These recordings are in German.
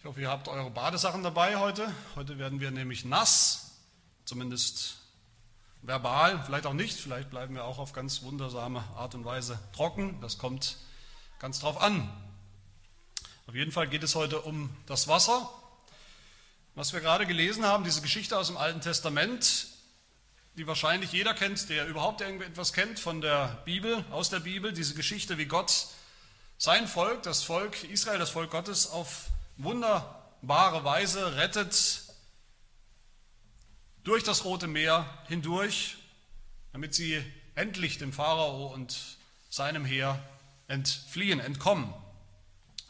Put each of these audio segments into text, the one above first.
Ich hoffe, ihr habt eure Badesachen dabei heute. Heute werden wir nämlich nass, zumindest verbal, vielleicht auch nicht, vielleicht bleiben wir auch auf ganz wundersame Art und Weise trocken. Das kommt ganz drauf an. Auf jeden Fall geht es heute um das Wasser. Was wir gerade gelesen haben, diese Geschichte aus dem Alten Testament, die wahrscheinlich jeder kennt, der überhaupt irgendetwas kennt von der Bibel, aus der Bibel, diese Geschichte, wie Gott sein Volk, das Volk Israel, das Volk Gottes auf wunderbare Weise rettet durch das Rote Meer hindurch, damit sie endlich dem Pharao und seinem Heer entfliehen, entkommen.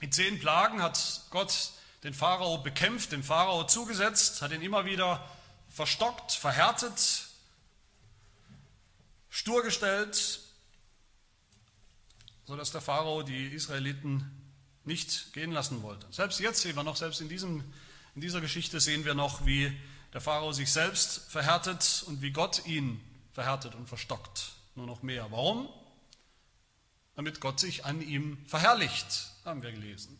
In zehn Plagen hat Gott den Pharao bekämpft, dem Pharao zugesetzt, hat ihn immer wieder verstockt, verhärtet, stur gestellt, sodass der Pharao die Israeliten nicht gehen lassen wollte. Selbst jetzt sehen wir noch, selbst in, diesem, in dieser Geschichte sehen wir noch, wie der Pharao sich selbst verhärtet und wie Gott ihn verhärtet und verstockt. Nur noch mehr. Warum? Damit Gott sich an ihm verherrlicht, haben wir gelesen.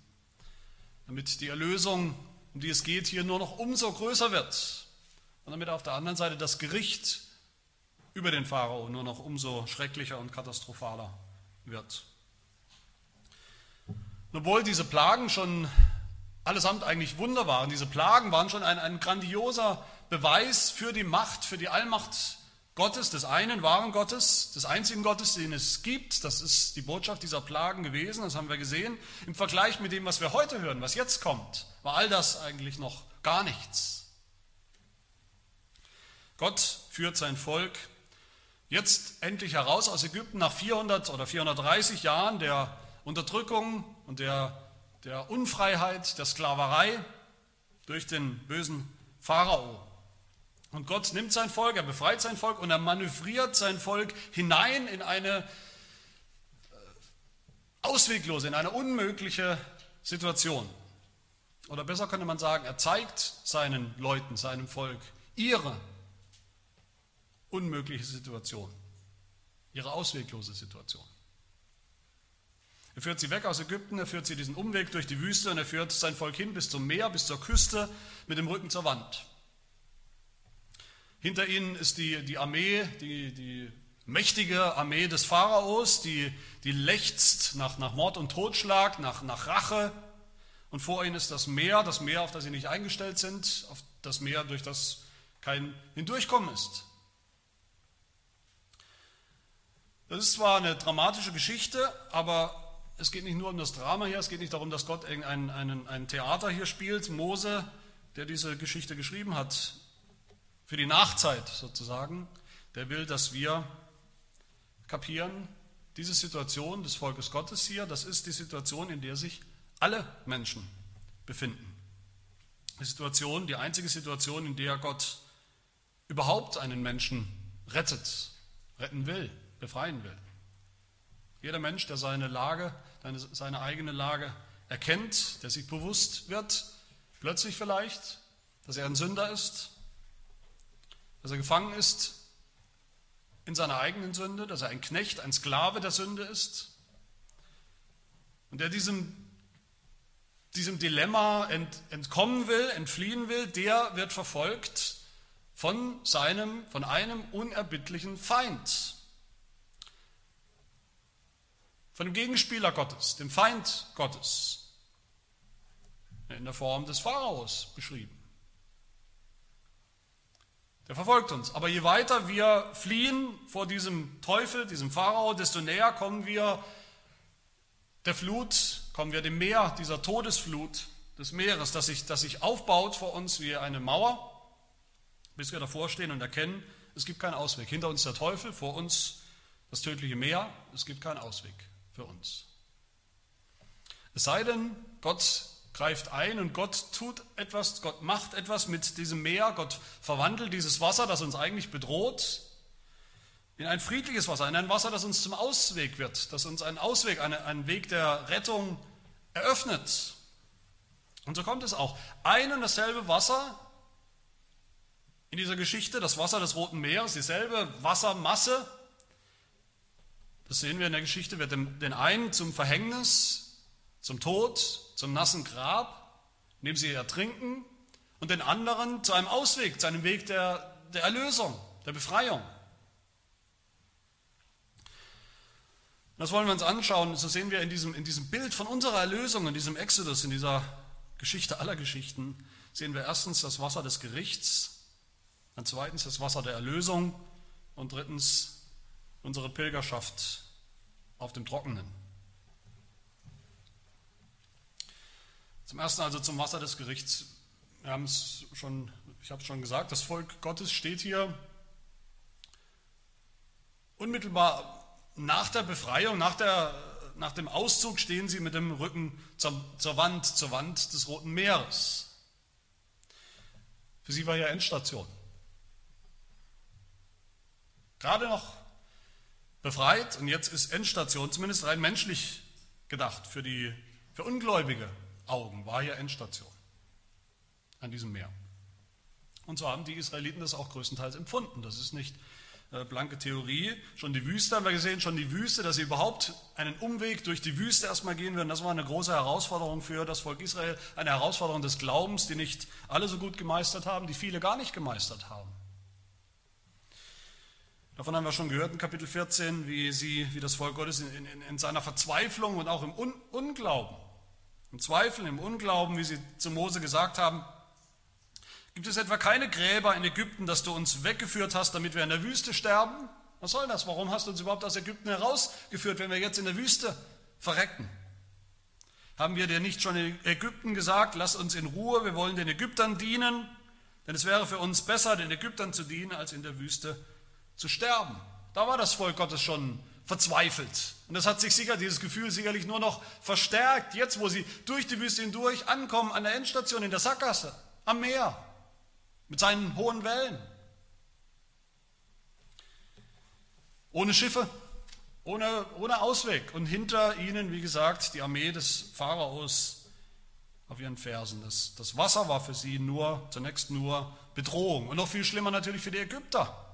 Damit die Erlösung, um die es geht, hier nur noch umso größer wird. Und damit auf der anderen Seite das Gericht über den Pharao nur noch umso schrecklicher und katastrophaler wird. Obwohl diese Plagen schon allesamt eigentlich Wunder waren, diese Plagen waren schon ein, ein grandioser Beweis für die Macht, für die Allmacht Gottes, des einen wahren Gottes, des einzigen Gottes, den es gibt. Das ist die Botschaft dieser Plagen gewesen, das haben wir gesehen. Im Vergleich mit dem, was wir heute hören, was jetzt kommt, war all das eigentlich noch gar nichts. Gott führt sein Volk jetzt endlich heraus aus Ägypten nach 400 oder 430 Jahren der Unterdrückung und der, der Unfreiheit, der Sklaverei durch den bösen Pharao. Und Gott nimmt sein Volk, er befreit sein Volk und er manövriert sein Volk hinein in eine äh, ausweglose, in eine unmögliche Situation. Oder besser könnte man sagen, er zeigt seinen Leuten, seinem Volk ihre unmögliche Situation, ihre ausweglose Situation. Er führt sie weg aus Ägypten, er führt sie diesen Umweg durch die Wüste und er führt sein Volk hin bis zum Meer, bis zur Küste mit dem Rücken zur Wand. Hinter ihnen ist die, die Armee, die, die mächtige Armee des Pharaos, die, die lechzt nach, nach Mord und Totschlag, nach, nach Rache. Und vor ihnen ist das Meer, das Meer, auf das sie nicht eingestellt sind, auf das Meer, durch das kein Hindurchkommen ist. Das ist zwar eine dramatische Geschichte, aber es geht nicht nur um das Drama hier, es geht nicht darum, dass Gott ein, ein, ein Theater hier spielt. Mose, der diese Geschichte geschrieben hat, für die Nachzeit sozusagen, der will, dass wir kapieren, diese Situation des Volkes Gottes hier, das ist die Situation, in der sich alle Menschen befinden. Die Situation, die einzige Situation, in der Gott überhaupt einen Menschen rettet, retten will, befreien will. Jeder Mensch, der seine Lage seine eigene Lage erkennt, der sich bewusst wird, plötzlich vielleicht, dass er ein Sünder ist, dass er gefangen ist in seiner eigenen Sünde, dass er ein Knecht, ein Sklave der Sünde ist und der diesem, diesem Dilemma ent, entkommen will, entfliehen will, der wird verfolgt von seinem, von einem unerbittlichen Feind von dem Gegenspieler Gottes, dem Feind Gottes, in der Form des Pharaos beschrieben. Der verfolgt uns. Aber je weiter wir fliehen vor diesem Teufel, diesem Pharao, desto näher kommen wir der Flut, kommen wir dem Meer, dieser Todesflut des Meeres, das sich, das sich aufbaut vor uns wie eine Mauer, bis wir davor stehen und erkennen, es gibt keinen Ausweg. Hinter uns der Teufel, vor uns das tödliche Meer, es gibt keinen Ausweg für uns. Es sei denn, Gott greift ein und Gott tut etwas, Gott macht etwas mit diesem Meer, Gott verwandelt dieses Wasser, das uns eigentlich bedroht, in ein friedliches Wasser, in ein Wasser, das uns zum Ausweg wird, das uns einen Ausweg, einen Weg der Rettung eröffnet. Und so kommt es auch. Ein und dasselbe Wasser in dieser Geschichte, das Wasser des Roten Meeres, dieselbe Wassermasse, das sehen wir in der Geschichte, wird den einen zum Verhängnis, zum Tod, zum nassen Grab, indem sie ertrinken und den anderen zu einem Ausweg, zu einem Weg der, der Erlösung, der Befreiung. Das wollen wir uns anschauen. So sehen wir in diesem, in diesem Bild von unserer Erlösung, in diesem Exodus, in dieser Geschichte aller Geschichten, sehen wir erstens das Wasser des Gerichts, dann zweitens das Wasser der Erlösung und drittens unsere Pilgerschaft auf dem Trockenen. Zum ersten also zum Wasser des Gerichts. Wir haben es schon, ich habe es schon gesagt, das Volk Gottes steht hier unmittelbar nach der Befreiung, nach, der, nach dem Auszug stehen sie mit dem Rücken zur, zur Wand, zur Wand des Roten Meeres. Für sie war ja Endstation. Gerade noch befreit und jetzt ist Endstation, zumindest rein menschlich gedacht, für, die, für ungläubige Augen war hier Endstation an diesem Meer. Und so haben die Israeliten das auch größtenteils empfunden. Das ist nicht äh, blanke Theorie. Schon die Wüste haben wir gesehen, schon die Wüste, dass sie überhaupt einen Umweg durch die Wüste erstmal gehen würden. Das war eine große Herausforderung für das Volk Israel, eine Herausforderung des Glaubens, die nicht alle so gut gemeistert haben, die viele gar nicht gemeistert haben. Davon haben wir schon gehört in Kapitel 14, wie, sie, wie das Volk Gottes in, in, in seiner Verzweiflung und auch im Un Unglauben, im Zweifel, im Unglauben, wie sie zu Mose gesagt haben, Gibt es etwa keine Gräber in Ägypten, dass du uns weggeführt hast, damit wir in der Wüste sterben? Was soll das? Warum hast du uns überhaupt aus Ägypten herausgeführt, wenn wir jetzt in der Wüste verrecken? Haben wir dir nicht schon in Ägypten gesagt, lass uns in Ruhe, wir wollen den Ägyptern dienen? Denn es wäre für uns besser, den Ägyptern zu dienen, als in der Wüste zu sterben. Da war das Volk Gottes schon verzweifelt. Und das hat sich sicher, dieses Gefühl sicherlich nur noch verstärkt, jetzt wo sie durch die Wüste hindurch ankommen an der Endstation in der Sackgasse, am Meer mit seinen hohen Wellen. Ohne Schiffe, ohne, ohne Ausweg. Und hinter ihnen, wie gesagt, die Armee des Pharaos auf ihren Fersen. Das, das Wasser war für sie nur, zunächst nur Bedrohung. Und noch viel schlimmer natürlich für die Ägypter.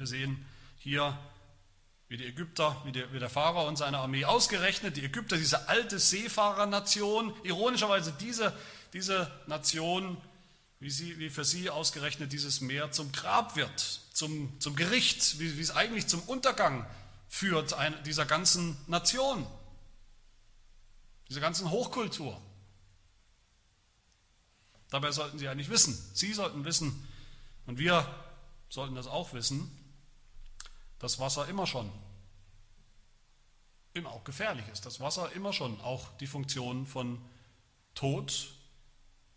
Wir sehen hier, wie die Ägypter, wie der, wie der Pharao und seine Armee ausgerechnet, die Ägypter, diese alte Seefahrernation, ironischerweise diese, diese Nation wie, sie, wie für sie ausgerechnet dieses Meer zum Grab wird, zum, zum Gericht, wie, wie es eigentlich zum Untergang führt dieser ganzen Nation, dieser ganzen Hochkultur. Dabei sollten sie eigentlich wissen, sie sollten wissen und wir sollten das auch wissen, dass Wasser immer schon, immer auch gefährlich ist, dass Wasser immer schon auch die Funktion von Tod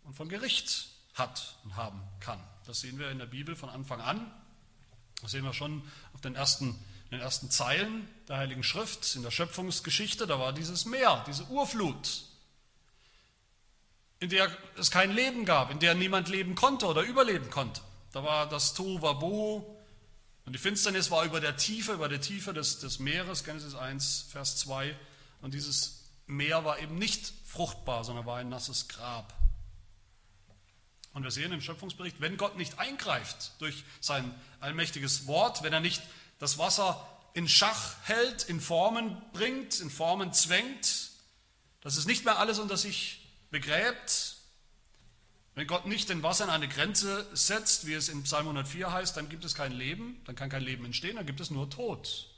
und von Gericht hat und haben kann. Das sehen wir in der Bibel von Anfang an. Das sehen wir schon auf den ersten, in den ersten Zeilen der Heiligen Schrift, in der Schöpfungsgeschichte. Da war dieses Meer, diese Urflut, in der es kein Leben gab, in der niemand leben konnte oder überleben konnte. Da war das Tohu Wabohu und die Finsternis war über der Tiefe, über der Tiefe des, des Meeres, Genesis 1, Vers 2. Und dieses Meer war eben nicht fruchtbar, sondern war ein nasses Grab. Und wir sehen im Schöpfungsbericht, wenn Gott nicht eingreift durch sein allmächtiges Wort, wenn er nicht das Wasser in Schach hält, in Formen bringt, in Formen zwängt, dass es nicht mehr alles unter sich begräbt, wenn Gott nicht den Wasser an eine Grenze setzt, wie es in Psalm 104 heißt, dann gibt es kein Leben, dann kann kein Leben entstehen, dann gibt es nur Tod.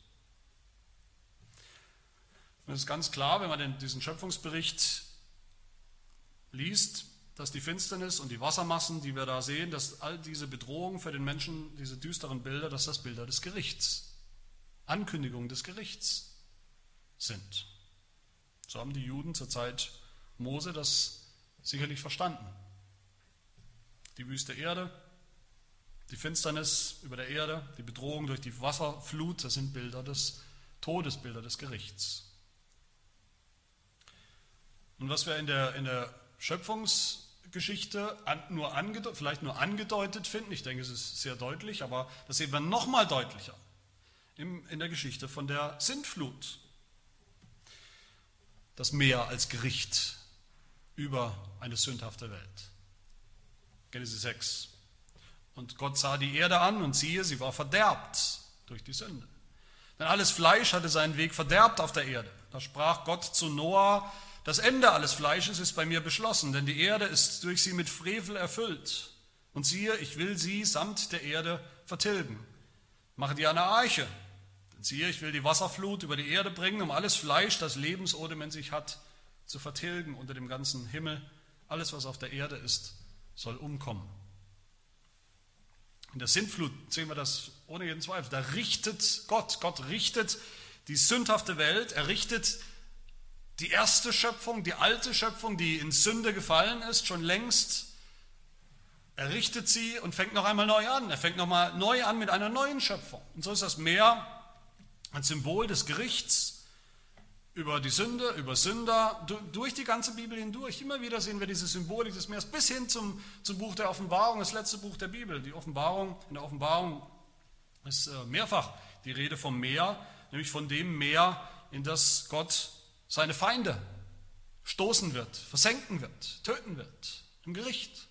Und es ist ganz klar, wenn man diesen Schöpfungsbericht liest, dass die Finsternis und die Wassermassen, die wir da sehen, dass all diese Bedrohungen für den Menschen, diese düsteren Bilder, dass das Bilder des Gerichts, Ankündigungen des Gerichts sind. So haben die Juden zur Zeit Mose das sicherlich verstanden. Die wüste Erde, die Finsternis über der Erde, die Bedrohung durch die Wasserflut, das sind Bilder des Todes, Bilder des Gerichts. Und was wir in der, in der Schöpfungs- Geschichte nur vielleicht nur angedeutet finden. Ich denke, es ist sehr deutlich, aber das sehen wir noch mal deutlicher in der Geschichte von der Sintflut. Das Meer als Gericht über eine sündhafte Welt. Genesis 6. Und Gott sah die Erde an und siehe, sie war verderbt durch die Sünde. Denn alles Fleisch hatte seinen Weg verderbt auf der Erde. Da sprach Gott zu Noah, das Ende alles Fleisches ist bei mir beschlossen, denn die Erde ist durch sie mit Frevel erfüllt. Und siehe, ich will sie samt der Erde vertilgen. Mache dir eine Arche. Denn siehe, ich will die Wasserflut über die Erde bringen, um alles Fleisch, das Lebensodem in sich hat, zu vertilgen unter dem ganzen Himmel. Alles, was auf der Erde ist, soll umkommen. In der Sintflut sehen wir das ohne jeden Zweifel. Da richtet Gott, Gott richtet die sündhafte Welt, er richtet die erste Schöpfung, die alte Schöpfung, die in Sünde gefallen ist, schon längst, er richtet sie und fängt noch einmal neu an. Er fängt noch mal neu an mit einer neuen Schöpfung. Und so ist das Meer ein Symbol des Gerichts über die Sünde, über Sünder, durch die ganze Bibel hindurch. Immer wieder sehen wir diese Symbolik des Meeres bis hin zum, zum Buch der Offenbarung, das letzte Buch der Bibel. Die Offenbarung, in der Offenbarung ist äh, mehrfach die Rede vom Meer, nämlich von dem Meer, in das Gott seine Feinde stoßen wird, versenken wird, töten wird, im Gericht.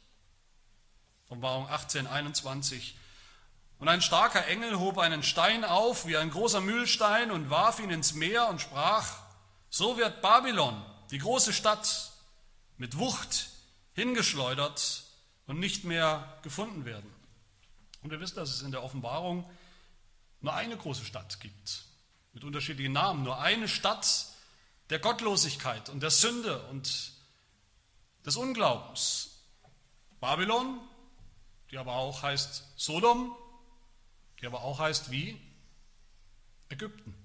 Offenbarung 18, 21. Und ein starker Engel hob einen Stein auf wie ein großer Mühlstein und warf ihn ins Meer und sprach, so wird Babylon, die große Stadt, mit Wucht hingeschleudert und nicht mehr gefunden werden. Und wir wissen, dass es in der Offenbarung nur eine große Stadt gibt, mit unterschiedlichen Namen, nur eine Stadt, der Gottlosigkeit und der Sünde und des Unglaubens. Babylon, die aber auch heißt Sodom, die aber auch heißt wie Ägypten.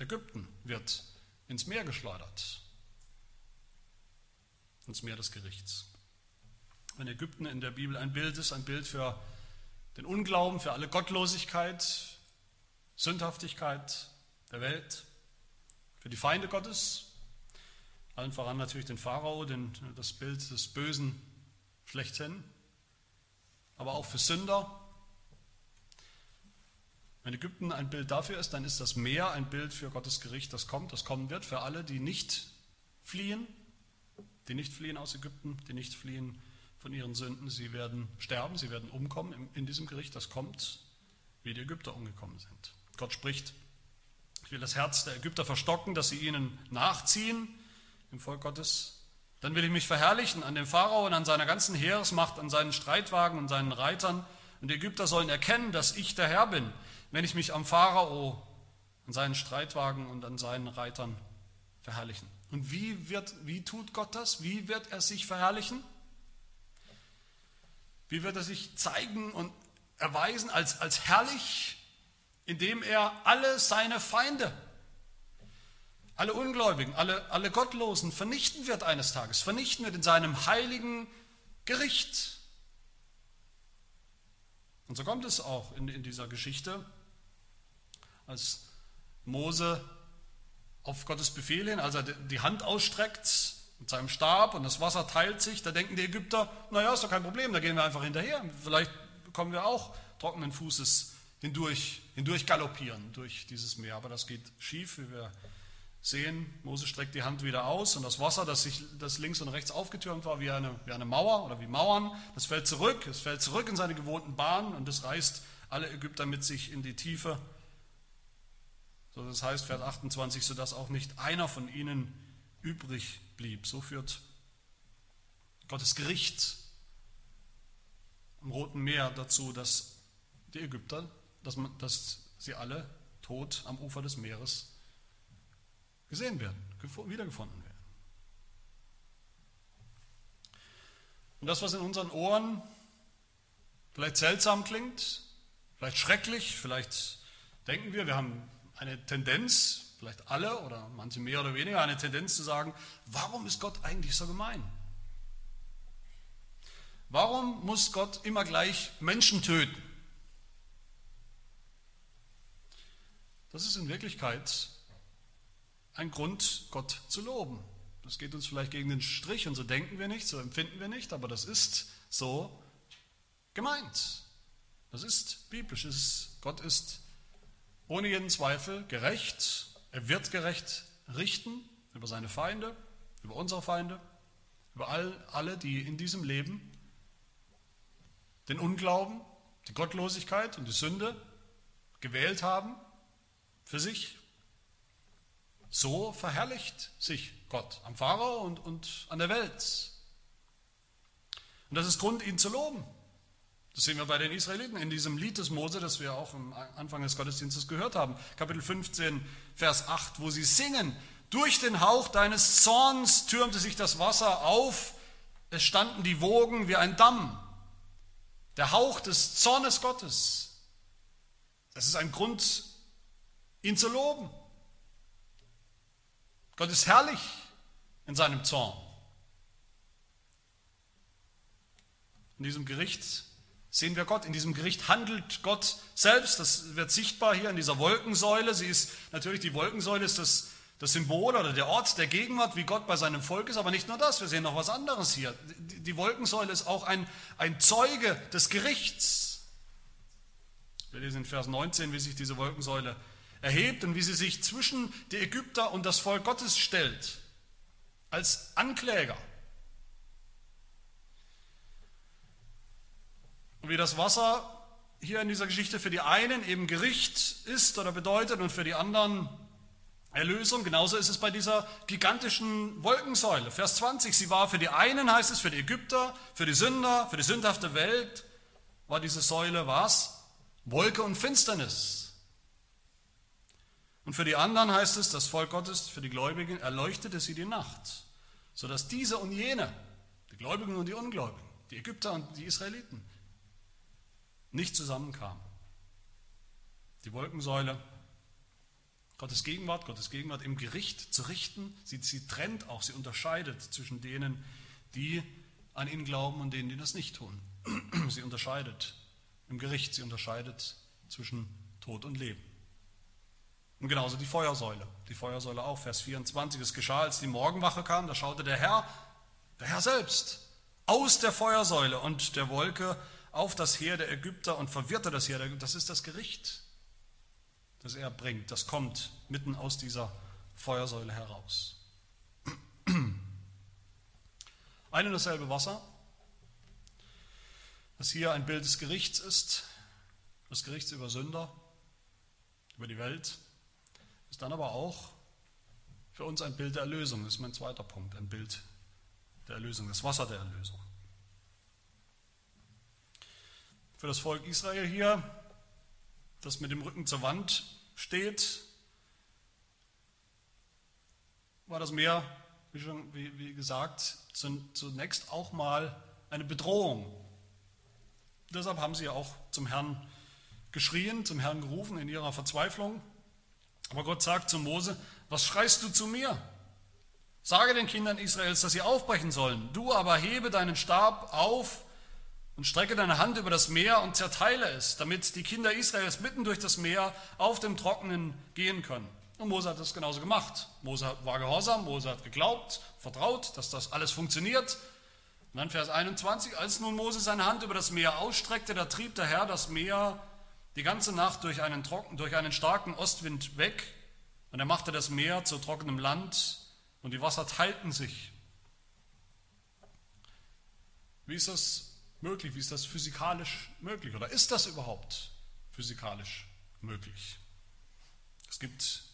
Ägypten wird ins Meer geschleudert, ins Meer des Gerichts. Wenn Ägypten in der Bibel ein Bild ist, ein Bild für den Unglauben, für alle Gottlosigkeit, Sündhaftigkeit der Welt, für die Feinde Gottes, allen voran natürlich den Pharao, den, das Bild des Bösen schlechthin, aber auch für Sünder. Wenn Ägypten ein Bild dafür ist, dann ist das Meer ein Bild für Gottes Gericht, das kommt, das kommen wird, für alle, die nicht fliehen, die nicht fliehen aus Ägypten, die nicht fliehen von ihren Sünden. Sie werden sterben, sie werden umkommen in diesem Gericht, das kommt, wie die Ägypter umgekommen sind. Gott spricht ich will das Herz der Ägypter verstocken, dass sie ihnen nachziehen, im Volk Gottes. Dann will ich mich verherrlichen an dem Pharao und an seiner ganzen Heeresmacht, an seinen Streitwagen und seinen Reitern. Und die Ägypter sollen erkennen, dass ich der Herr bin, wenn ich mich am Pharao, an seinen Streitwagen und an seinen Reitern verherrlichen. Und wie, wird, wie tut Gott das? Wie wird er sich verherrlichen? Wie wird er sich zeigen und erweisen als, als herrlich indem er alle seine Feinde, alle Ungläubigen, alle, alle Gottlosen vernichten wird eines Tages, vernichten wird in seinem heiligen Gericht. Und so kommt es auch in, in dieser Geschichte, als Mose auf Gottes Befehl hin, als er die Hand ausstreckt mit seinem Stab und das Wasser teilt sich, da denken die Ägypter, naja, ist doch kein Problem, da gehen wir einfach hinterher, vielleicht kommen wir auch trockenen Fußes hindurch, hindurch galoppieren durch dieses Meer. Aber das geht schief, wie wir sehen. Mose streckt die Hand wieder aus und das Wasser, das, sich, das links und rechts aufgetürmt war wie eine, wie eine Mauer oder wie Mauern, das fällt zurück. Es fällt zurück in seine gewohnten Bahnen und es reißt alle Ägypter mit sich in die Tiefe. So, das heißt, Vers 28, sodass auch nicht einer von ihnen übrig blieb. So führt Gottes Gericht im Roten Meer dazu, dass die Ägypter dass, man, dass sie alle tot am Ufer des Meeres gesehen werden, wiedergefunden werden. Und das, was in unseren Ohren vielleicht seltsam klingt, vielleicht schrecklich, vielleicht denken wir, wir haben eine Tendenz, vielleicht alle oder manche mehr oder weniger, eine Tendenz zu sagen, warum ist Gott eigentlich so gemein? Warum muss Gott immer gleich Menschen töten? Das ist in Wirklichkeit ein Grund, Gott zu loben. Das geht uns vielleicht gegen den Strich und so denken wir nicht, so empfinden wir nicht, aber das ist so gemeint. Das ist biblisch. Gott ist ohne jeden Zweifel gerecht. Er wird gerecht richten über seine Feinde, über unsere Feinde, über all, alle, die in diesem Leben den Unglauben, die Gottlosigkeit und die Sünde gewählt haben für sich. So verherrlicht sich Gott, am Pharao und, und an der Welt. Und das ist Grund, ihn zu loben. Das sehen wir bei den Israeliten in diesem Lied des Mose, das wir auch am Anfang des Gottesdienstes gehört haben. Kapitel 15, Vers 8, wo sie singen, durch den Hauch deines Zorns türmte sich das Wasser auf, es standen die Wogen wie ein Damm. Der Hauch des Zornes Gottes. Das ist ein Grund, ihn zu loben. Gott ist herrlich in seinem Zorn. In diesem Gericht sehen wir Gott. In diesem Gericht handelt Gott selbst. Das wird sichtbar hier in dieser Wolkensäule. Sie ist natürlich, die Wolkensäule ist das, das Symbol oder der Ort der Gegenwart, wie Gott bei seinem Volk ist. Aber nicht nur das, wir sehen noch was anderes hier. Die, Wolkensäule ist auch ein, ein Zeuge des Gerichts. Wir lesen in Vers 19, wie sich diese Wolkensäule erhebt und wie sie sich zwischen die Ägypter und das Volk Gottes stellt. Als Ankläger. Und wie das Wasser hier in dieser Geschichte für die einen eben Gericht ist oder bedeutet und für die anderen Erlösung, genauso ist es bei dieser gigantischen Wolkensäule. Vers 20, sie war für die einen, heißt es, für die Ägypter, für die Sünder, für die sündhafte Welt, war diese Säule was? Wolke und Finsternis. Und für die anderen heißt es, das Volk Gottes, für die Gläubigen, erleuchtete sie die Nacht, sodass diese und jene, die Gläubigen und die Ungläubigen, die Ägypter und die Israeliten, nicht zusammenkamen. Die Wolkensäule, Gottes Gegenwart, Gottes Gegenwart im Gericht zu richten, sie, sie trennt auch, sie unterscheidet zwischen denen, die an ihn glauben und denen, die das nicht tun. Sie unterscheidet im Gericht, sie unterscheidet zwischen Tod und Leben. Und genauso die Feuersäule. Die Feuersäule auch, Vers 24. Es geschah, als die Morgenwache kam, da schaute der Herr, der Herr selbst, aus der Feuersäule und der Wolke auf das Heer der Ägypter und verwirrte das Heer der Ägypter. Das ist das Gericht, das er bringt. Das kommt mitten aus dieser Feuersäule heraus. Ein und dasselbe Wasser, das hier ein Bild des Gerichts ist, des Gerichts über Sünder, über die Welt, ist dann aber auch für uns ein Bild der Erlösung. Das ist mein zweiter Punkt, ein Bild der Erlösung, das Wasser der Erlösung für das Volk Israel hier, das mit dem Rücken zur Wand steht, war das Meer, wie, schon, wie, wie gesagt, zunächst auch mal eine Bedrohung. Deshalb haben sie auch zum Herrn geschrien, zum Herrn gerufen in ihrer Verzweiflung. Aber Gott sagt zu Mose, was schreist du zu mir? Sage den Kindern Israels, dass sie aufbrechen sollen. Du aber hebe deinen Stab auf und strecke deine Hand über das Meer und zerteile es, damit die Kinder Israels mitten durch das Meer auf dem Trockenen gehen können. Und Mose hat das genauso gemacht. Mose war gehorsam, Mose hat geglaubt, vertraut, dass das alles funktioniert. Und dann Vers 21, als nun Mose seine Hand über das Meer ausstreckte, da trieb der Herr das Meer die ganze Nacht durch einen, trocken, durch einen starken Ostwind weg und er machte das Meer zu trockenem Land und die Wasser teilten sich. Wie ist das möglich? Wie ist das physikalisch möglich? Oder ist das überhaupt physikalisch möglich? Es gibt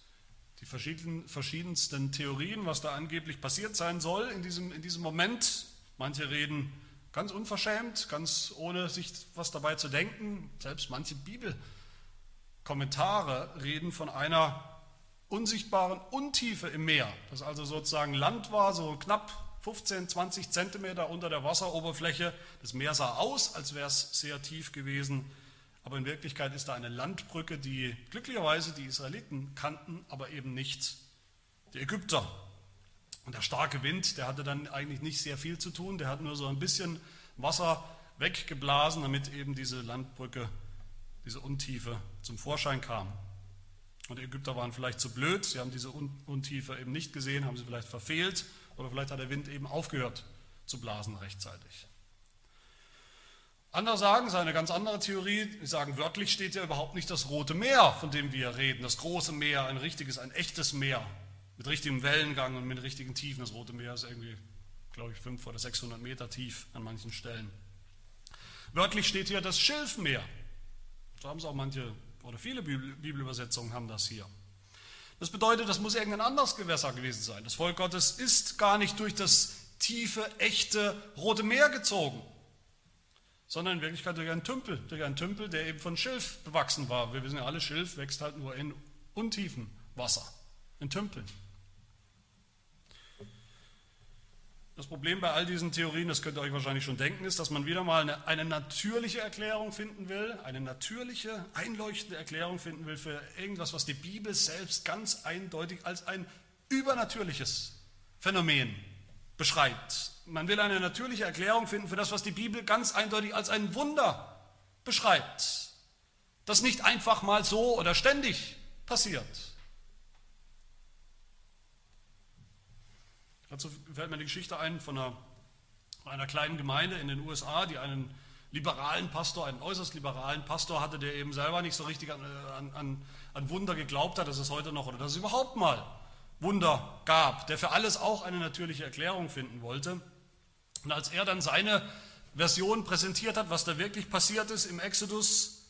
die verschiedensten Theorien, was da angeblich passiert sein soll in diesem, in diesem Moment. Manche reden ganz unverschämt, ganz ohne sich was dabei zu denken. Selbst manche Bibelkommentare reden von einer unsichtbaren Untiefe im Meer, das also sozusagen Land war, so knapp 15, 20 Zentimeter unter der Wasseroberfläche. Das Meer sah aus, als wäre es sehr tief gewesen, aber in Wirklichkeit ist da eine Landbrücke, die glücklicherweise die Israeliten kannten, aber eben nicht die Ägypter. Und der starke Wind, der hatte dann eigentlich nicht sehr viel zu tun, der hat nur so ein bisschen Wasser weggeblasen, damit eben diese Landbrücke, diese Untiefe zum Vorschein kam. Und die Ägypter waren vielleicht zu blöd, sie haben diese Untiefe eben nicht gesehen, haben sie vielleicht verfehlt oder vielleicht hat der Wind eben aufgehört zu blasen rechtzeitig. Andere sagen, es ist eine ganz andere Theorie, die sagen, wörtlich steht ja überhaupt nicht das Rote Meer, von dem wir reden, das große Meer, ein richtiges, ein echtes Meer, mit richtigem Wellengang und mit richtigen Tiefen. Das Rote Meer ist irgendwie, glaube ich, 500 oder 600 Meter tief an manchen Stellen. Wörtlich steht hier das Schilfmeer. So haben es auch manche oder viele Bibelübersetzungen haben das hier. Das bedeutet, das muss irgendein anderes Gewässer gewesen sein. Das Volk Gottes ist gar nicht durch das tiefe, echte Rote Meer gezogen, sondern in Wirklichkeit durch einen Tümpel, durch einen Tümpel, der eben von Schilf bewachsen war. Wir wissen ja alle, Schilf wächst halt nur in untiefen Wasser, in Tümpeln. Das Problem bei all diesen Theorien, das könnt ihr euch wahrscheinlich schon denken, ist, dass man wieder mal eine, eine, natürliche Erklärung finden will, eine natürliche, einleuchtende Erklärung finden will für irgendwas, was die Bibel selbst ganz eindeutig als ein übernatürliches Phänomen beschreibt. Man will eine natürliche Erklärung finden für das, was die Bibel ganz eindeutig als ein Wunder beschreibt, das nicht einfach mal so oder ständig passiert. Dazu fällt mir die Geschichte ein von einer, einer kleinen Gemeinde in den USA, die einen liberalen Pastor, einen äußerst liberalen Pastor hatte, der eben selber nicht so richtig an, an, an Wunder geglaubt hat, dass es heute noch oder dass es überhaupt mal Wunder gab, der für alles auch eine natürliche Erklärung finden wollte. Und als er dann seine Version präsentiert hat, was da wirklich passiert ist im Exodus,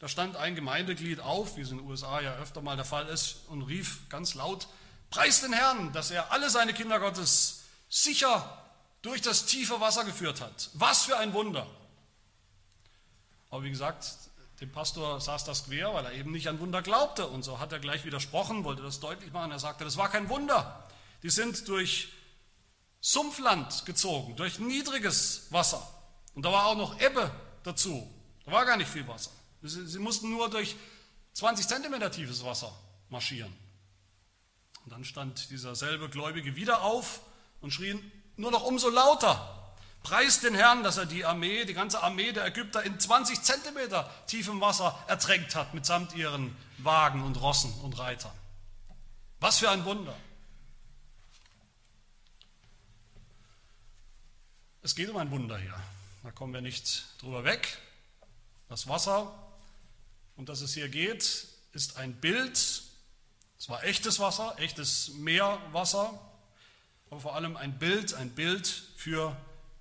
da stand ein Gemeindeglied auf, wie es in den USA ja öfter mal der Fall ist, und rief ganz laut, Preis den Herrn, dass er alle seine Kinder Gottes sicher durch das tiefe Wasser geführt hat. Was für ein Wunder. Aber wie gesagt, dem Pastor saß das quer, weil er eben nicht an Wunder glaubte. Und so hat er gleich widersprochen, wollte das deutlich machen. Er sagte, das war kein Wunder. Die sind durch Sumpfland gezogen, durch niedriges Wasser. Und da war auch noch Ebbe dazu. Da war gar nicht viel Wasser. Sie, sie mussten nur durch 20 Zentimeter tiefes Wasser marschieren. Und dann stand dieser selbe Gläubige wieder auf und schrie nur noch umso lauter. Preist den Herrn, dass er die Armee, die ganze Armee der Ägypter in 20 Zentimeter tiefem Wasser ertränkt hat, mitsamt ihren Wagen und Rossen und Reitern. Was für ein Wunder. Es geht um ein Wunder hier. Da kommen wir nicht drüber weg. Das Wasser, um das es hier geht, ist ein Bild es war echtes Wasser, echtes Meerwasser, aber vor allem ein Bild, ein Bild für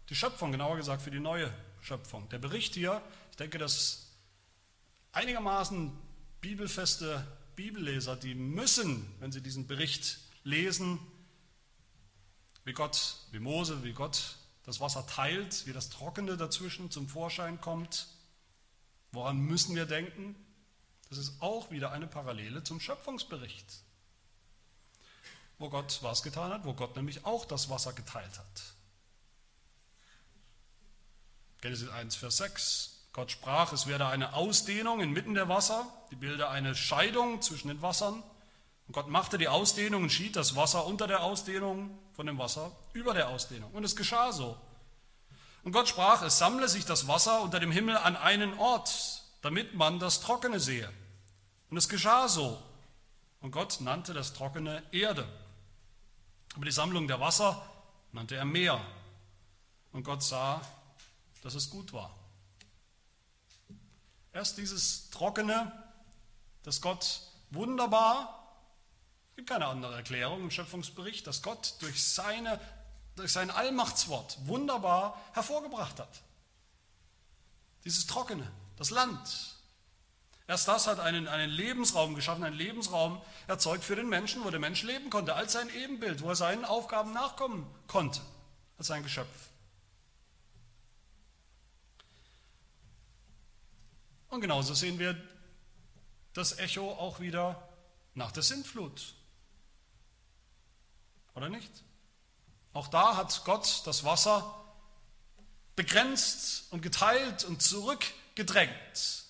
die Schöpfung, genauer gesagt für die neue Schöpfung. Der Bericht hier, ich denke, dass einigermaßen bibelfeste Bibelleser, die müssen, wenn sie diesen Bericht lesen, wie Gott, wie Mose, wie Gott das Wasser teilt, wie das Trockene dazwischen zum Vorschein kommt. Woran müssen wir denken? Das ist auch wieder eine Parallele zum Schöpfungsbericht, wo Gott was getan hat, wo Gott nämlich auch das Wasser geteilt hat. Genesis 1, Vers 6. Gott sprach, es werde eine Ausdehnung inmitten der Wasser, die bilde eine Scheidung zwischen den Wassern. Und Gott machte die Ausdehnung und schied das Wasser unter der Ausdehnung von dem Wasser über der Ausdehnung. Und es geschah so. Und Gott sprach, es sammle sich das Wasser unter dem Himmel an einen Ort, damit man das Trockene sehe. Und es geschah so. Und Gott nannte das Trockene Erde. Aber die Sammlung der Wasser nannte er Meer. Und Gott sah, dass es gut war. Erst dieses Trockene, das Gott wunderbar, es gibt keine andere Erklärung im Schöpfungsbericht, dass Gott durch, seine, durch sein Allmachtswort wunderbar hervorgebracht hat. Dieses Trockene, das Land, Erst das hat einen, einen Lebensraum geschaffen, einen Lebensraum erzeugt für den Menschen, wo der Mensch leben konnte, als sein Ebenbild, wo er seinen Aufgaben nachkommen konnte, als sein Geschöpf. Und genauso sehen wir das Echo auch wieder nach der Sintflut. Oder nicht? Auch da hat Gott das Wasser begrenzt und geteilt und zurückgedrängt.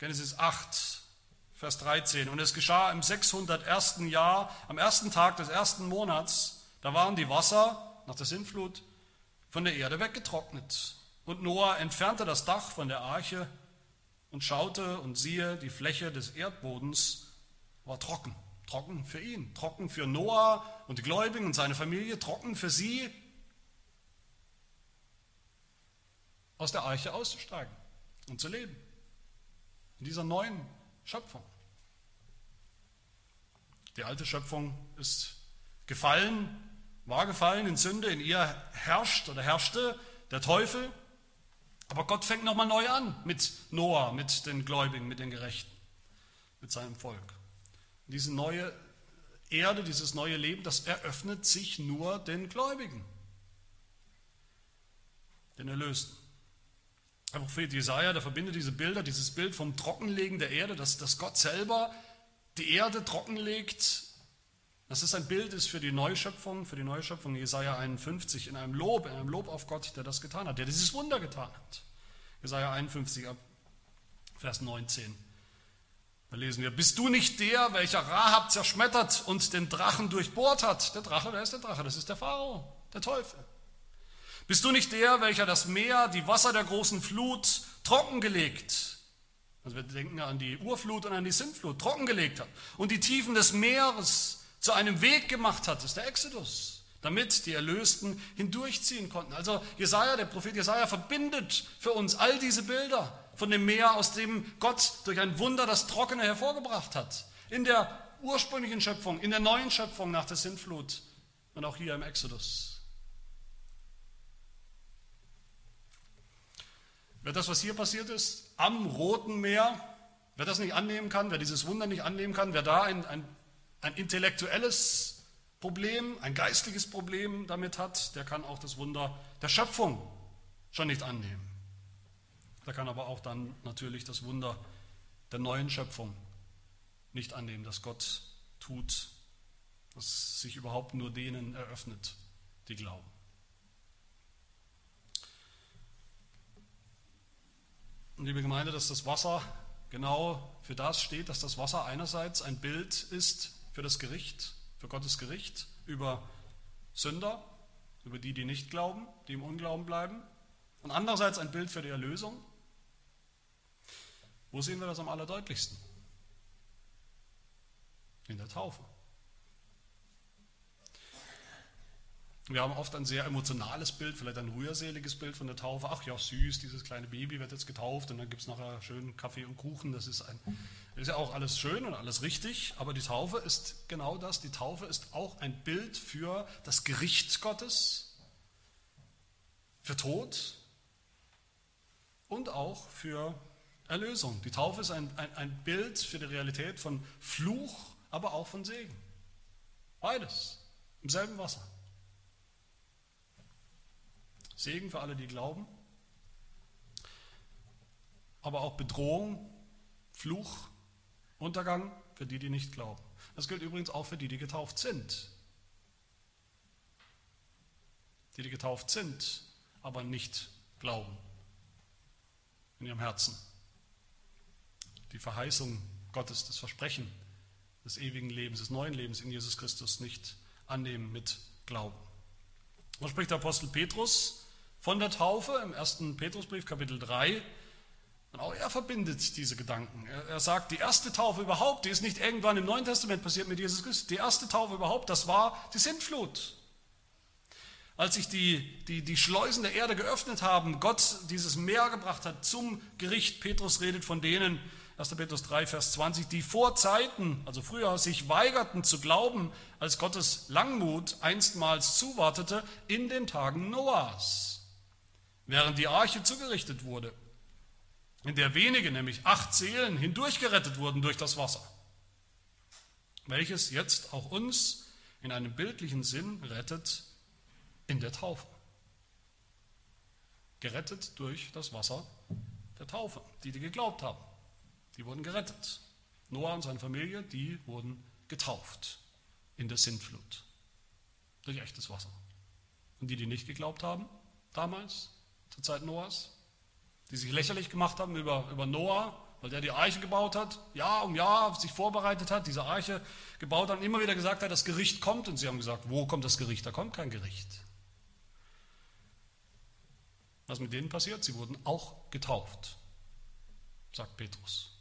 Genesis 8, Vers 13. Und es geschah im 601. Jahr, am ersten Tag des ersten Monats, da waren die Wasser nach der Sintflut von der Erde weggetrocknet. Und Noah entfernte das Dach von der Arche und schaute und siehe, die Fläche des Erdbodens war trocken. Trocken für ihn, trocken für Noah und die Gläubigen und seine Familie, trocken für sie, aus der Arche auszusteigen und zu leben in dieser neuen Schöpfung. Die alte Schöpfung ist gefallen, war gefallen in Sünde, in ihr herrscht oder herrschte der Teufel. Aber Gott fängt nochmal neu an mit Noah, mit den Gläubigen, mit den Gerechten, mit seinem Volk. Diese neue Erde, dieses neue Leben, das eröffnet sich nur den Gläubigen, den Erlösten. Der Prophet Jesaja, der verbindet diese Bilder, dieses Bild vom Trockenlegen der Erde, dass, dass Gott selber die Erde trockenlegt. Das ist ein Bild ist für die Neuschöpfung, für die Neuschöpfung Jesaja 51 in einem Lob, in einem Lob auf Gott, der das getan hat, der dieses Wunder getan hat. Jesaja 51 ab Vers 19. Da lesen wir, bist du nicht der, welcher Rahab zerschmettert und den Drachen durchbohrt hat? Der Drache, wer ist der Drache? Das ist der Pharao, der Teufel. Bist du nicht der, welcher das Meer, die Wasser der großen Flut trockengelegt, also wir denken an die Urflut und an die Sintflut, trockengelegt hat und die Tiefen des Meeres zu einem Weg gemacht hat, ist der Exodus, damit die Erlösten hindurchziehen konnten. Also Jesaja, der Prophet Jesaja verbindet für uns all diese Bilder von dem Meer, aus dem Gott durch ein Wunder das Trockene hervorgebracht hat. In der ursprünglichen Schöpfung, in der neuen Schöpfung nach der Sintflut und auch hier im Exodus. Wer das, was hier passiert ist, am Roten Meer, wer das nicht annehmen kann, wer dieses Wunder nicht annehmen kann, wer da ein, ein, ein intellektuelles Problem, ein geistliches Problem damit hat, der kann auch das Wunder der Schöpfung schon nicht annehmen. Der kann aber auch dann natürlich das Wunder der neuen Schöpfung nicht annehmen, dass Gott tut, dass sich überhaupt nur denen eröffnet, die glauben. Und liebe Gemeinde, dass das Wasser genau für das steht, dass das Wasser einerseits ein Bild ist für das Gericht, für Gottes Gericht über Sünder, über die, die nicht glauben, die im Unglauben bleiben, und andererseits ein Bild für die Erlösung. Wo sehen wir das am allerdeutlichsten? In der Taufe. Wir haben oft ein sehr emotionales Bild, vielleicht ein rührseliges Bild von der Taufe. Ach ja, süß, dieses kleine Baby wird jetzt getauft und dann gibt es nachher schön Kaffee und Kuchen. Das ist, ein, ist ja auch alles schön und alles richtig, aber die Taufe ist genau das. Die Taufe ist auch ein Bild für das Gericht Gottes, für Tod und auch für Erlösung. Die Taufe ist ein, ein, ein Bild für die Realität von Fluch, aber auch von Segen. Beides im selben Wasser. Segen für alle, die glauben, aber auch Bedrohung, Fluch, Untergang für die, die nicht glauben. Das gilt übrigens auch für die, die getauft sind. Die, die getauft sind, aber nicht glauben in ihrem Herzen. Die Verheißung Gottes, das Versprechen des ewigen Lebens, des neuen Lebens in Jesus Christus nicht annehmen mit Glauben. So spricht der Apostel Petrus von der Taufe im ersten Petrusbrief Kapitel 3. Und auch er verbindet diese Gedanken. Er, er, sagt, die erste Taufe überhaupt, die ist nicht irgendwann im Neuen Testament passiert mit Jesus Christus. Die erste Taufe überhaupt, das war die Sintflut. Als sich die, die, die Schleusen der Erde geöffnet haben, Gott dieses Meer gebracht hat zum Gericht. Petrus redet von denen, 1. Petrus 3, Vers 20, die vor Zeiten, also früher, sich weigerten zu glauben, als Gottes Langmut einstmals zuwartete in den Tagen Noahs während die Arche zugerichtet wurde, in der wenige, nämlich acht Seelen, hindurchgerettet wurden durch das Wasser, welches jetzt auch uns in einem bildlichen Sinn rettet in der Taufe. Gerettet durch das Wasser der Taufe. Die, die geglaubt haben, die wurden gerettet. Noah und seine Familie, die wurden getauft in der Sintflut durch echtes Wasser. Und die, die nicht geglaubt haben, damals, zur Zeit Noahs, die sich lächerlich gemacht haben über, über Noah, weil der die Arche gebaut hat, Jahr um Jahr sich vorbereitet hat, diese Arche gebaut hat und immer wieder gesagt hat, das Gericht kommt. Und sie haben gesagt, wo kommt das Gericht? Da kommt kein Gericht. Was mit denen passiert? Sie wurden auch getauft, sagt Petrus.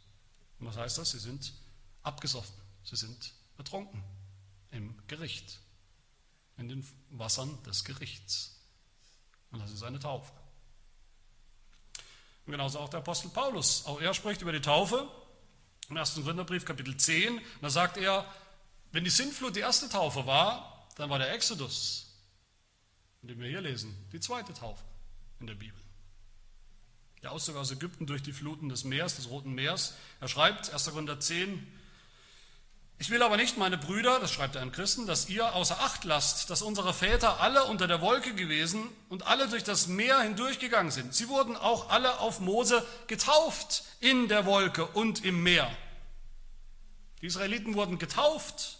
Und was heißt das? Sie sind abgesoffen, sie sind ertrunken im Gericht, in den Wassern des Gerichts. Und das ist eine Taufe. Und genauso auch der Apostel Paulus. Auch er spricht über die Taufe. Im 1. Korintherbrief, Kapitel 10. Da sagt er, wenn die Sintflut die erste Taufe war, dann war der Exodus, den wir hier lesen, die zweite Taufe in der Bibel. Der Auszug aus Ägypten durch die Fluten des Meeres, des Roten Meeres. Er schreibt, 1. Korinther 10, Ich will aber nicht, meine Brüder, das schreibt er an Christen, dass ihr außer Acht lasst, dass unsere Väter alle unter der Wolke gewesen und alle durch das Meer hindurchgegangen sind. Sie wurden auch alle auf Mose getauft in der Wolke und im Meer. Die Israeliten wurden getauft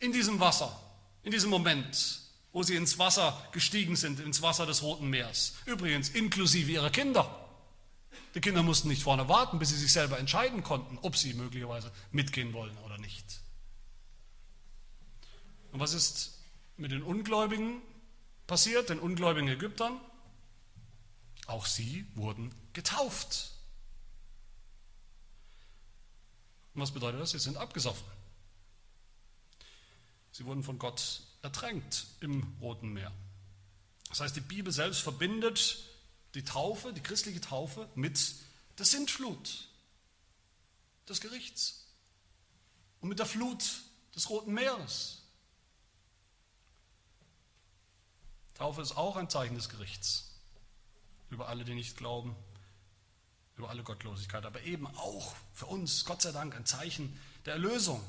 in diesem Wasser, in diesem Moment, wo sie ins Wasser gestiegen sind, ins Wasser des Roten Meers. Übrigens inklusive ihrer Kinder. Die Kinder mussten nicht vorne warten, bis sie sich selber entscheiden konnten, ob sie möglicherweise mitgehen wollen oder nicht. Und was ist mit den Ungläubigen passiert, den ungläubigen Ägyptern? Auch sie wurden getauft. Und was bedeutet das? Sie sind abgesoffen. Sie wurden von Gott ertränkt im Roten Meer. Das heißt, die Bibel selbst verbindet die Taufe, die christliche Taufe mit der Sintflut des Gerichts und mit der Flut des Roten Meeres. Taufe ist auch ein Zeichen des Gerichts über alle, die nicht glauben, über alle Gottlosigkeit, aber eben auch für uns, Gott sei Dank, ein Zeichen der Erlösung.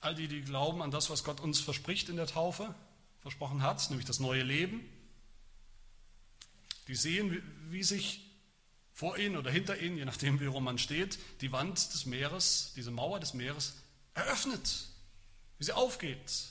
All die, die glauben an das, was Gott uns verspricht in der Taufe, versprochen hat, nämlich das neue Leben. Die sehen, wie sich vor ihnen oder hinter ihnen, je nachdem, wie rum man steht, die Wand des Meeres, diese Mauer des Meeres eröffnet, wie sie aufgeht,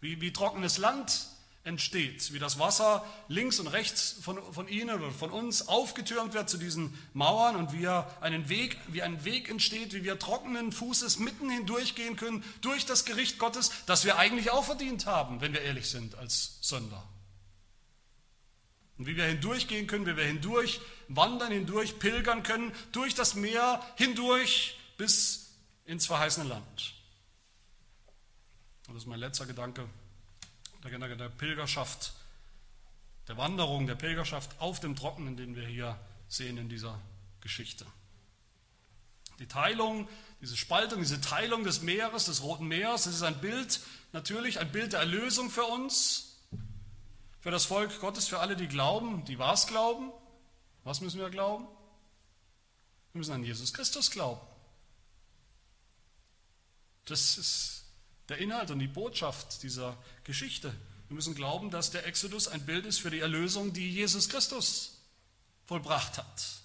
wie, wie trockenes Land entsteht, wie das Wasser links und rechts von, von ihnen oder von uns aufgetürmt wird zu diesen Mauern und wie, einen Weg, wie ein Weg entsteht, wie wir trockenen Fußes mitten hindurchgehen können durch das Gericht Gottes, das wir eigentlich auch verdient haben, wenn wir ehrlich sind als Sünder. Und wie wir hindurchgehen können, wie wir hindurch wandern, hindurch pilgern können, durch das Meer hindurch bis ins verheißene Land. Und das ist mein letzter Gedanke der, der Pilgerschaft, der Wanderung, der Pilgerschaft auf dem Trockenen, den wir hier sehen in dieser Geschichte. Die Teilung, diese Spaltung, diese Teilung des Meeres, des Roten Meeres, das ist ein Bild, natürlich ein Bild der Erlösung für uns, für das Volk Gottes, für alle, die glauben, die was glauben. Was müssen wir glauben? Wir müssen an Jesus Christus glauben. Das ist der Inhalt und die Botschaft dieser Geschichte. Wir müssen glauben, dass der Exodus ein Bild ist für die Erlösung, die Jesus Christus vollbracht hat.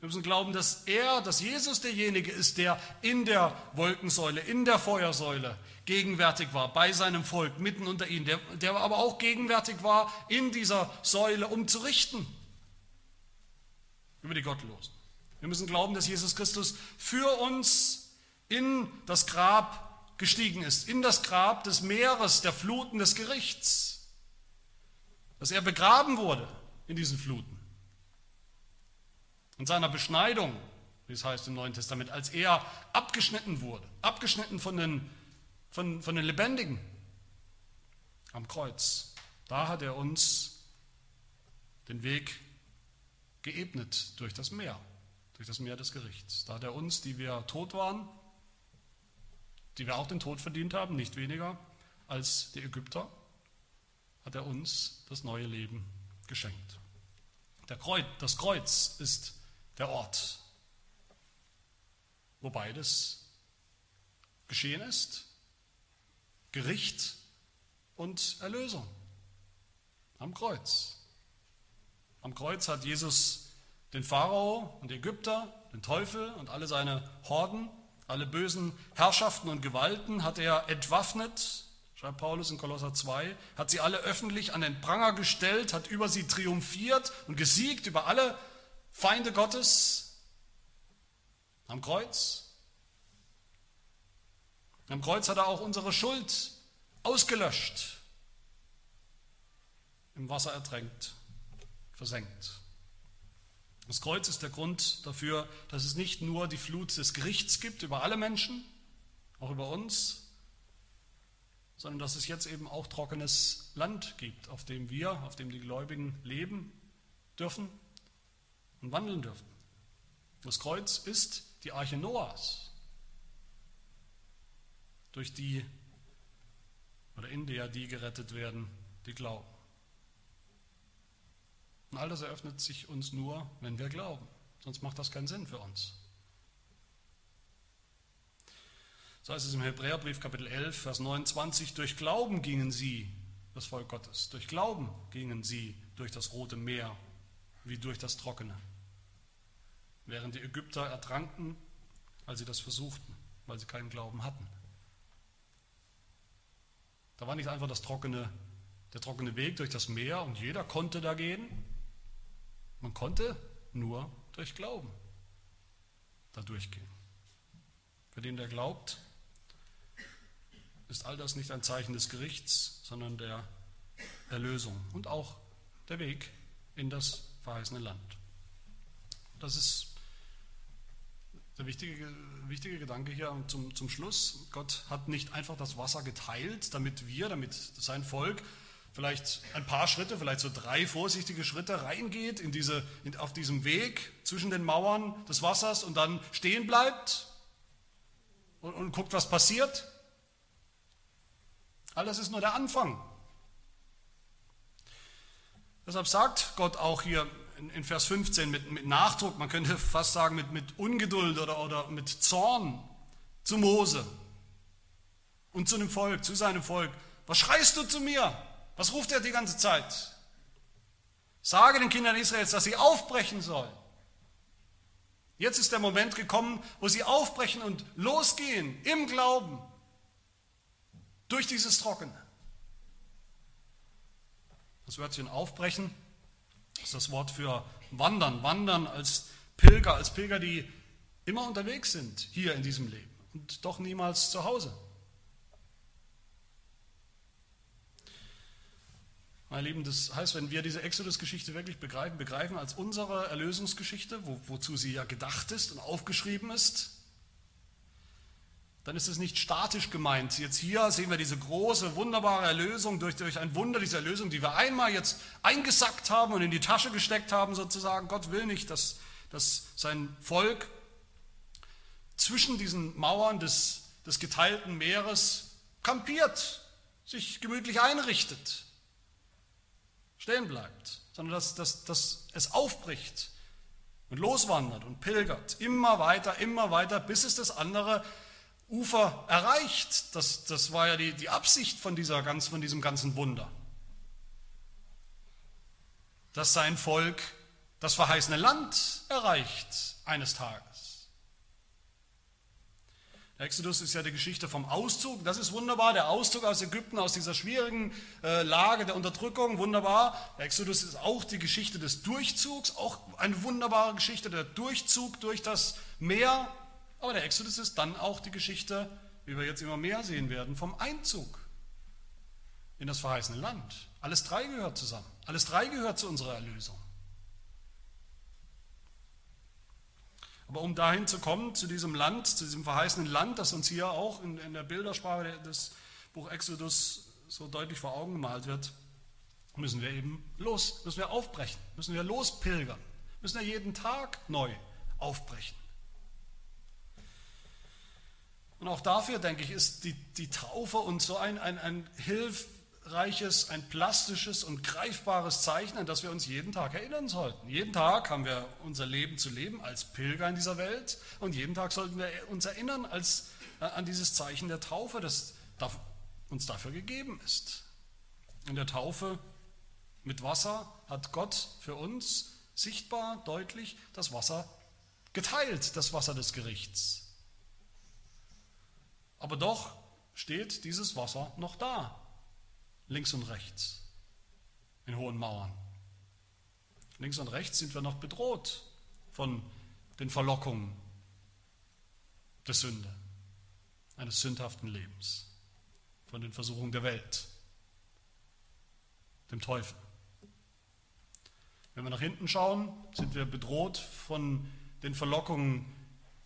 Wir müssen glauben, dass er, dass Jesus derjenige ist, der in der Wolkensäule, in der Feuersäule gegenwärtig war, bei seinem Volk, mitten unter ihnen, der, der aber auch gegenwärtig war in dieser Säule, um zu richten über die Gottlosen. Wir müssen glauben, dass Jesus Christus für uns in das Grab gestiegen ist, in das Grab des Meeres, der Fluten des Gerichts, dass er begraben wurde in diesen Fluten. In seiner Beschneidung, wie es heißt im Neuen Testament, als er abgeschnitten wurde, abgeschnitten von den, von, von den Lebendigen am Kreuz. Da hat er uns den Weg geebnet durch das Meer, durch das Meer des Gerichts. Da hat er uns, die wir tot waren, die wir auch den Tod verdient haben, nicht weniger als die Ägypter, hat er uns das neue Leben geschenkt. Kreuz, das Kreuz ist der Ort, wo beides geschehen ist. Gericht und Erlösung. Am Kreuz. Am Kreuz hat Jesus den Pharao und die Ägypter, den Teufel und alle seine Horden alle bösen Herrschaften und Gewalten hat er entwaffnet, schreibt Paulus in Kolosser 2, hat sie alle öffentlich an den Pranger gestellt, hat über sie triumphiert und gesiegt über alle Feinde Gottes am Kreuz. Am Kreuz hat er auch unsere Schuld ausgelöscht, im Wasser ertränkt, versenkt. Das Kreuz ist der Grund dafür, dass es nicht nur die Flut des Gerichts gibt über alle Menschen, auch über uns, sondern dass es jetzt eben auch trockenes Land gibt, auf dem wir, auf dem die Gläubigen leben dürfen und wandeln dürfen. Das Kreuz ist die Arche Noahs, durch die oder in der die gerettet werden, die glauben. Und all das eröffnet sich uns nur, wenn wir glauben. Sonst macht das keinen Sinn für uns. So heißt es im Hebräerbrief Kapitel 11, Vers 29, durch Glauben gingen sie, das Volk Gottes, durch Glauben gingen sie durch das Rote Meer wie durch das Trockene, während die Ägypter ertranken, als sie das versuchten, weil sie keinen Glauben hatten. Da war nicht einfach das trockene, der trockene Weg durch das Meer und jeder konnte da gehen. Man konnte nur durch Glauben da durchgehen. Für den, der glaubt, ist all das nicht ein Zeichen des Gerichts, sondern der Erlösung und auch der Weg in das verheißene Land. Das ist der wichtige, wichtige Gedanke hier zum, zum Schluss. Gott hat nicht einfach das Wasser geteilt, damit wir, damit sein Volk vielleicht ein paar Schritte, vielleicht so drei vorsichtige Schritte reingeht in diese, in, auf diesem Weg zwischen den Mauern des Wassers und dann stehen bleibt und, und guckt, was passiert. All das ist nur der Anfang. Deshalb sagt Gott auch hier in Vers 15 mit, mit Nachdruck, man könnte fast sagen mit, mit Ungeduld oder, oder mit Zorn zu Mose und zu dem Volk, zu seinem Volk. Was schreist du zu mir? Was ruft er die ganze Zeit? Sage den Kindern Israels, dass sie aufbrechen sollen. Jetzt ist der Moment gekommen, wo sie aufbrechen und losgehen im Glauben durch dieses Trockene. Das Wörtchen aufbrechen ist das Wort für wandern. Wandern als Pilger, als Pilger, die immer unterwegs sind hier in diesem Leben und doch niemals zu Hause. Meine Lieben, das heißt, wenn wir diese Exodus-Geschichte wirklich begreifen, begreifen als unsere Erlösungsgeschichte, wo, wozu sie ja gedacht ist und aufgeschrieben ist, dann ist es nicht statisch gemeint. Jetzt hier sehen wir diese große, wunderbare Erlösung durch, durch ein Wunder, diese Erlösung, die wir einmal jetzt eingesackt haben und in die Tasche gesteckt haben, sozusagen. Gott will nicht, dass, dass sein Volk zwischen diesen Mauern des, des geteilten Meeres kampiert, sich gemütlich einrichtet, stehen bleibt, sondern dass, dass, dass es aufbricht und loswandert und pilgert, immer weiter, immer weiter, bis es das andere Ufer erreicht. Das, das war ja die, die Absicht von, dieser ganz, von diesem ganzen Wunder. Dass sein Volk das verheißene Land erreicht eines Tages. Exodus ist ja die Geschichte vom Auszug. Das ist wunderbar. Der Auszug aus Ägypten, aus dieser schwierigen äh, Lage der Unterdrückung, wunderbar. Der Exodus ist auch die Geschichte des Durchzugs, auch eine wunderbare Geschichte, der Durchzug durch das Meer aber der Exodus ist dann auch die Geschichte, wie wir jetzt immer mehr sehen werden, vom Einzug in das verheißene Land. Alles drei gehört zusammen. Alles drei gehört zu unserer Erlösung. Aber um dahin zu kommen, zu diesem Land, zu diesem verheißenen Land, das uns hier auch in, in der Bildersprache des Buch Exodus so deutlich vor Augen gemalt wird, müssen wir eben los, müssen wir aufbrechen, müssen wir lospilgern, müssen wir jeden Tag neu aufbrechen. Und auch dafür, denke ich, ist die, die Taufe uns so ein, ein, ein hilfreiches, ein plastisches und greifbares Zeichen, an das wir uns jeden Tag erinnern sollten. Jeden Tag haben wir unser Leben zu leben als Pilger in dieser Welt und jeden Tag sollten wir uns erinnern als, äh, an dieses Zeichen der Taufe, das uns dafür gegeben ist. In der Taufe mit Wasser hat Gott für uns sichtbar, deutlich das Wasser geteilt, das Wasser des Gerichts. Aber doch steht dieses Wasser noch da, links und rechts, in hohen Mauern. Links und rechts sind wir noch bedroht von den Verlockungen der Sünde, eines sündhaften Lebens, von den Versuchungen der Welt, dem Teufel. Wenn wir nach hinten schauen, sind wir bedroht von den Verlockungen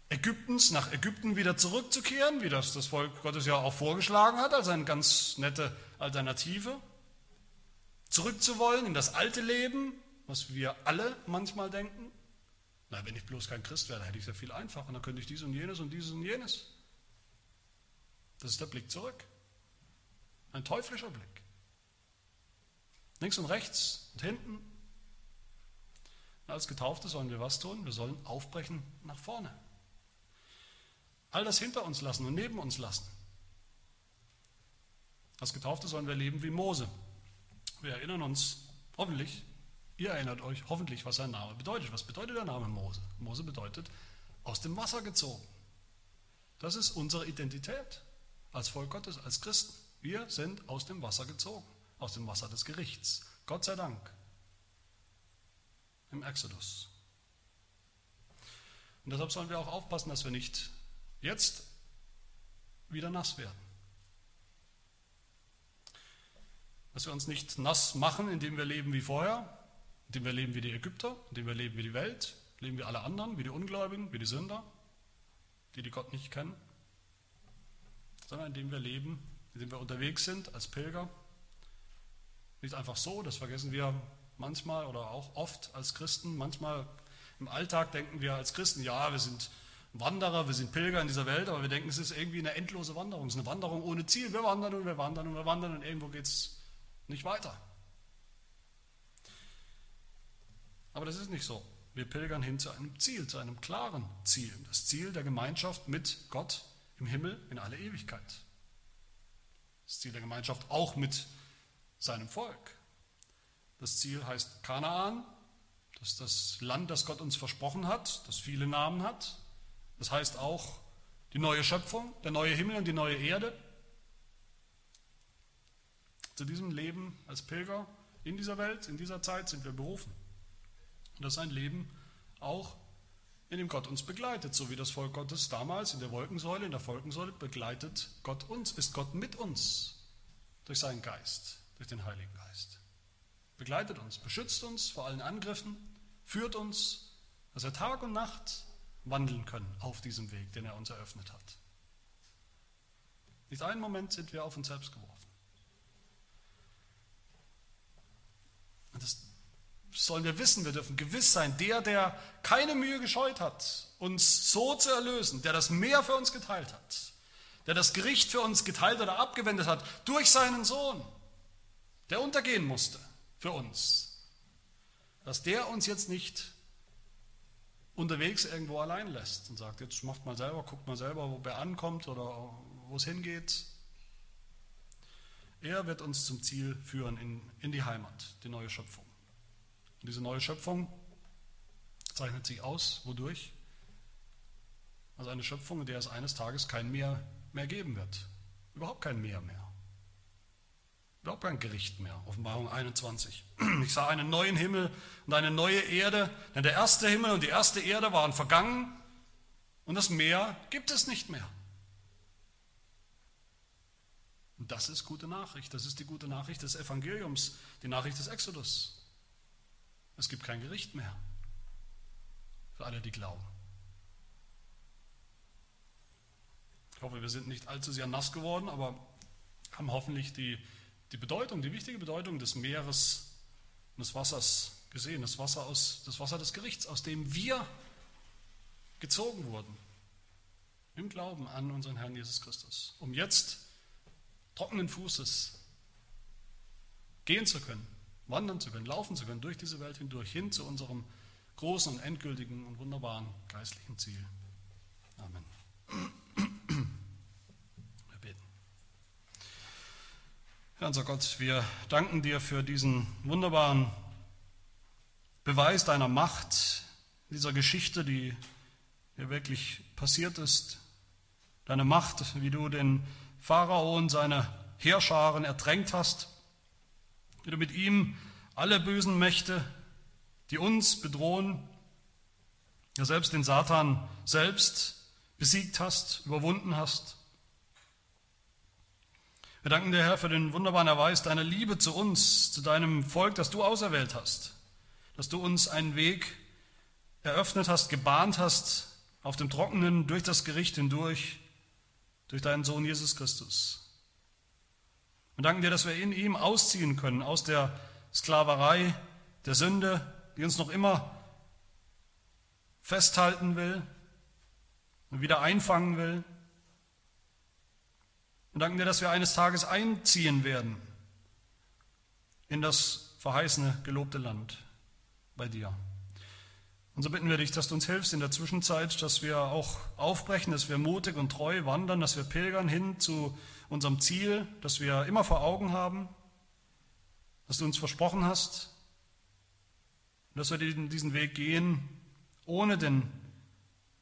Ägyptens nach Ägypten wieder zurückzukehren, wie das das Volk Gottes ja auch vorgeschlagen hat, als eine ganz nette Alternative. Zurückzuwollen in das alte Leben, was wir alle manchmal denken. Na, wenn ich bloß kein Christ wäre, hätte ich es ja viel einfacher, dann könnte ich dies und jenes und dieses und jenes. Das ist der Blick zurück. Ein teuflischer Blick. Links und rechts und hinten. Als Getaufte sollen wir was tun? Wir sollen aufbrechen nach vorne. All das hinter uns lassen und neben uns lassen. Als Getaufte sollen wir leben wie Mose. Wir erinnern uns, hoffentlich, ihr erinnert euch hoffentlich, was sein Name bedeutet. Was bedeutet der Name Mose? Mose bedeutet aus dem Wasser gezogen. Das ist unsere Identität als Volk Gottes, als Christen. Wir sind aus dem Wasser gezogen, aus dem Wasser des Gerichts. Gott sei Dank. Im Exodus. Und deshalb sollen wir auch aufpassen, dass wir nicht jetzt wieder nass werden. Dass wir uns nicht nass machen, indem wir leben wie vorher, indem wir leben wie die Ägypter, indem wir leben wie die Welt, leben wie alle anderen, wie die Ungläubigen, wie die Sünder, die die Gott nicht kennen, sondern indem wir leben, indem wir unterwegs sind als Pilger. Nicht einfach so, das vergessen wir manchmal oder auch oft als Christen. Manchmal im Alltag denken wir als Christen, ja, wir sind Wanderer, wir sind Pilger in dieser Welt, aber wir denken, es ist irgendwie eine endlose Wanderung. Es ist eine Wanderung ohne Ziel. Wir wandern und wir wandern und wir wandern und irgendwo geht es nicht weiter. Aber das ist nicht so. Wir pilgern hin zu einem Ziel, zu einem klaren Ziel. Das Ziel der Gemeinschaft mit Gott im Himmel in alle Ewigkeit. Das Ziel der Gemeinschaft auch mit seinem Volk. Das Ziel heißt Kanaan, das ist das Land, das Gott uns versprochen hat, das viele Namen hat. Das heißt auch die neue Schöpfung, der neue Himmel und die neue Erde. Zu diesem Leben als Pilger in dieser Welt, in dieser Zeit sind wir berufen. Und das ist ein Leben auch, in dem Gott uns begleitet, so wie das Volk Gottes damals in der Wolkensäule, in der Wolkensäule begleitet Gott uns, ist Gott mit uns durch seinen Geist, durch den Heiligen Geist. Begleitet uns, beschützt uns vor allen Angriffen, führt uns, dass wir Tag und Nacht wandeln können auf diesem Weg, den er uns eröffnet hat. Nicht einen Moment sind wir auf uns selbst geworfen. Und das sollen wir wissen, wir dürfen gewiss sein, der, der keine Mühe gescheut hat, uns so zu erlösen, der das Meer für uns geteilt hat, der das Gericht für uns geteilt oder abgewendet hat, durch seinen Sohn, der untergehen musste für uns, dass der uns jetzt nicht unterwegs irgendwo allein lässt und sagt, jetzt macht mal selber, guckt mal selber, wo er ankommt oder wo es hingeht. Er wird uns zum Ziel führen in, in die Heimat, die neue Schöpfung. Und diese neue Schöpfung zeichnet sich aus, wodurch? Also eine Schöpfung, in der es eines Tages kein Meer mehr geben wird. Überhaupt kein Meer mehr. Überhaupt kein Gericht mehr. Offenbarung 21. Ich sah einen neuen Himmel und eine neue Erde, denn der erste Himmel und die erste Erde waren vergangen und das Meer gibt es nicht mehr. Und das ist gute Nachricht. Das ist die gute Nachricht des Evangeliums, die Nachricht des Exodus. Es gibt kein Gericht mehr für alle, die glauben. Ich hoffe, wir sind nicht allzu sehr nass geworden, aber haben hoffentlich die, die Bedeutung, die wichtige Bedeutung des Meeres und des Wassers gesehen. Das Wasser, aus, das Wasser des Gerichts, aus dem wir gezogen wurden. Im Glauben an unseren Herrn Jesus Christus. Um jetzt trockenen Fußes gehen zu können wandern zu können, laufen zu können durch diese Welt hindurch, hin zu unserem großen und endgültigen und wunderbaren geistlichen Ziel. Amen. Wir beten. Herr unser Gott, wir danken dir für diesen wunderbaren Beweis deiner Macht, dieser Geschichte, die hier wirklich passiert ist. Deine Macht, wie du den Pharao und seine Heerscharen ertränkt hast wie du mit ihm alle bösen Mächte, die uns bedrohen, ja selbst den Satan selbst besiegt hast, überwunden hast. Wir danken dir, Herr, für den wunderbaren Erweis deiner Liebe zu uns, zu deinem Volk, das du auserwählt hast, dass du uns einen Weg eröffnet hast, gebahnt hast, auf dem Trockenen, durch das Gericht hindurch, durch deinen Sohn Jesus Christus. Und danken dir, dass wir in ihm ausziehen können aus der Sklaverei, der Sünde, die uns noch immer festhalten will und wieder einfangen will. Und danken dir, dass wir eines Tages einziehen werden in das verheißene, gelobte Land bei dir. Und so bitten wir dich, dass du uns hilfst in der Zwischenzeit, dass wir auch aufbrechen, dass wir mutig und treu wandern, dass wir pilgern hin zu unserem Ziel, dass wir immer vor Augen haben, dass du uns versprochen hast, dass wir diesen Weg gehen ohne den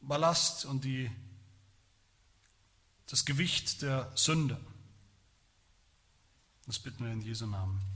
Ballast und die, das Gewicht der Sünde. Das bitten wir in Jesu Namen.